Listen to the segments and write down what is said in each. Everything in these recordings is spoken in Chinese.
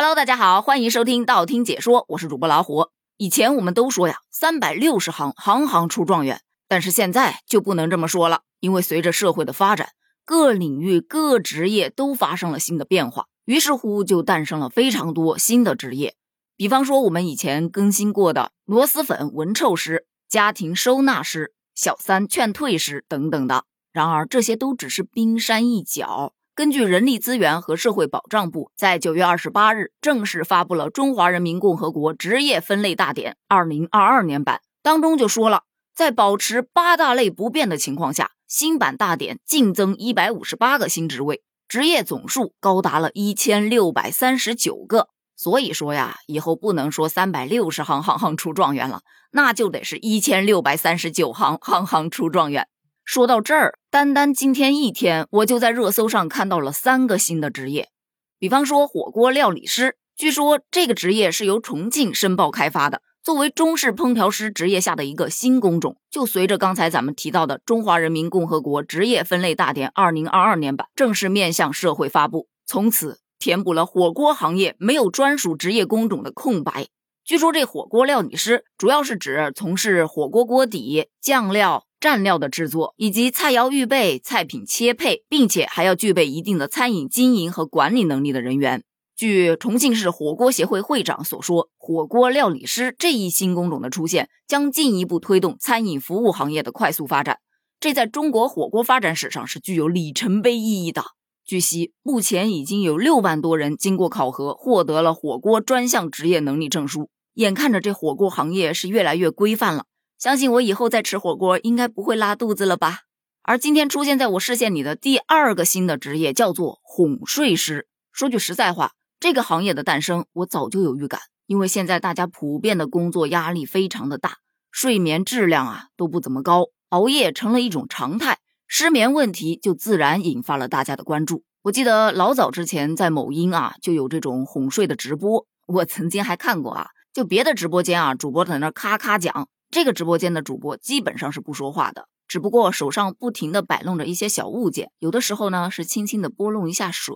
Hello，大家好，欢迎收听道听解说，我是主播老虎。以前我们都说呀，三百六十行，行行出状元，但是现在就不能这么说了，因为随着社会的发展，各领域各职业都发生了新的变化，于是乎就诞生了非常多新的职业。比方说我们以前更新过的螺蛳粉闻臭师、家庭收纳师、小三劝退师等等的。然而这些都只是冰山一角。根据人力资源和社会保障部在九月二十八日正式发布了《中华人民共和国职业分类大典（二零二二年版）》，当中就说了，在保持八大类不变的情况下，新版大典净增一百五十八个新职位，职业总数高达了一千六百三十九个。所以说呀，以后不能说三百六十行行行出状元了，那就得是一千六百三十九行行行出状元。说到这儿，单单今天一天，我就在热搜上看到了三个新的职业。比方说火锅料理师，据说这个职业是由重庆申报开发的，作为中式烹调师职业下的一个新工种，就随着刚才咱们提到的《中华人民共和国职业分类大典（二零二二年版）》正式面向社会发布，从此填补了火锅行业没有专属职业工种的空白。据说这火锅料理师主要是指从事火锅锅底、酱料。蘸料的制作以及菜肴预备、菜品切配，并且还要具备一定的餐饮经营和管理能力的人员。据重庆市火锅协会会长所说，火锅料理师这一新工种的出现，将进一步推动餐饮服务行业的快速发展。这在中国火锅发展史上是具有里程碑意义的。据悉，目前已经有六万多人经过考核，获得了火锅专项职业能力证书。眼看着这火锅行业是越来越规范了。相信我以后再吃火锅应该不会拉肚子了吧？而今天出现在我视线里的第二个新的职业叫做哄睡师。说句实在话，这个行业的诞生我早就有预感，因为现在大家普遍的工作压力非常的大，睡眠质量啊都不怎么高，熬夜成了一种常态，失眠问题就自然引发了大家的关注。我记得老早之前在某音啊就有这种哄睡的直播，我曾经还看过啊，就别的直播间啊主播在那咔咔讲。这个直播间的主播基本上是不说话的，只不过手上不停的摆弄着一些小物件，有的时候呢是轻轻的拨弄一下水，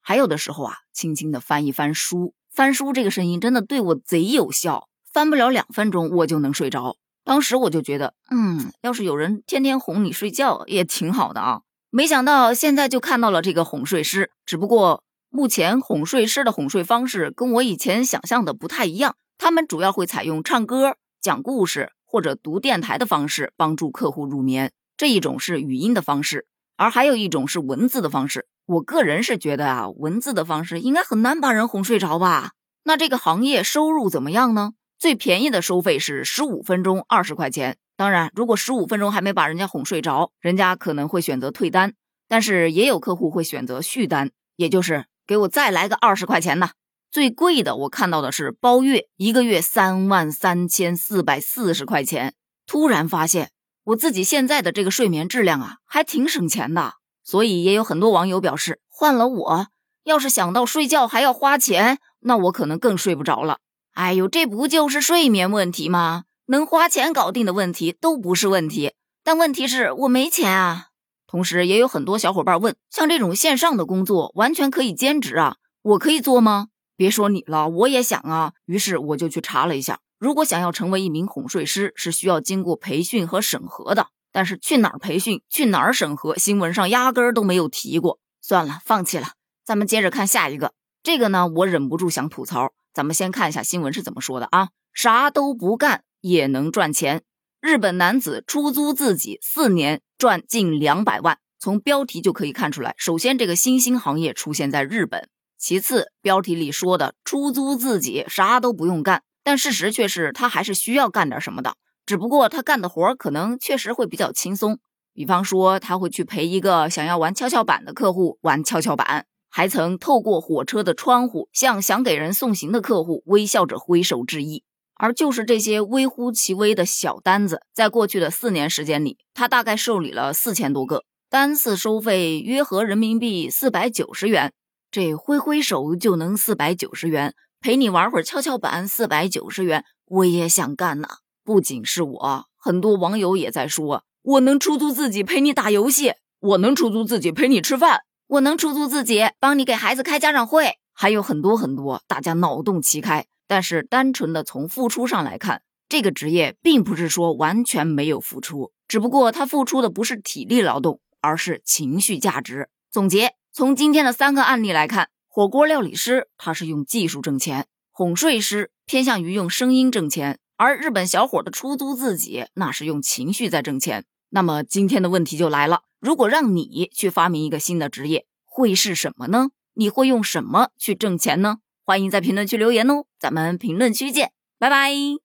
还有的时候啊轻轻的翻一翻书。翻书这个声音真的对我贼有效，翻不了两分钟我就能睡着。当时我就觉得，嗯，要是有人天天哄你睡觉也挺好的啊。没想到现在就看到了这个哄睡师，只不过目前哄睡师的哄睡方式跟我以前想象的不太一样，他们主要会采用唱歌。讲故事或者读电台的方式帮助客户入眠，这一种是语音的方式，而还有一种是文字的方式。我个人是觉得啊，文字的方式应该很难把人哄睡着吧？那这个行业收入怎么样呢？最便宜的收费是十五分钟二十块钱。当然，如果十五分钟还没把人家哄睡着，人家可能会选择退单。但是也有客户会选择续单，也就是给我再来个二十块钱的。最贵的我看到的是包月，一个月三万三千四百四十块钱。突然发现我自己现在的这个睡眠质量啊，还挺省钱的。所以也有很多网友表示，换了我要是想到睡觉还要花钱，那我可能更睡不着了。哎呦，这不就是睡眠问题吗？能花钱搞定的问题都不是问题，但问题是我没钱啊。同时也有很多小伙伴问，像这种线上的工作完全可以兼职啊，我可以做吗？别说你了，我也想啊。于是我就去查了一下，如果想要成为一名哄睡师，是需要经过培训和审核的。但是去哪儿培训，去哪儿审核，新闻上压根儿都没有提过。算了，放弃了。咱们接着看下一个，这个呢，我忍不住想吐槽。咱们先看一下新闻是怎么说的啊？啥都不干也能赚钱。日本男子出租自己四年赚近两百万。从标题就可以看出来，首先这个新兴行业出现在日本。其次，标题里说的出租自己啥都不用干，但事实却是他还是需要干点什么的。只不过他干的活可能确实会比较轻松，比方说他会去陪一个想要玩跷跷板的客户玩跷跷板，还曾透过火车的窗户向想给人送行的客户微笑着挥手致意。而就是这些微乎其微的小单子，在过去的四年时间里，他大概受理了四千多个，单次收费约合人民币四百九十元。这挥挥手就能四百九十元，陪你玩会儿跷跷板四百九十元，我也想干呐！不仅是我，很多网友也在说，我能出租自己陪你打游戏，我能出租自己陪你吃饭，我能出租自己帮你给孩子开家长会，还有很多很多，大家脑洞齐开。但是单纯的从付出上来看，这个职业并不是说完全没有付出，只不过他付出的不是体力劳动，而是情绪价值。总结：从今天的三个案例来看，火锅料理师他是用技术挣钱，哄睡师偏向于用声音挣钱，而日本小伙的出租自己那是用情绪在挣钱。那么今天的问题就来了：如果让你去发明一个新的职业，会是什么呢？你会用什么去挣钱呢？欢迎在评论区留言哦，咱们评论区见，拜拜。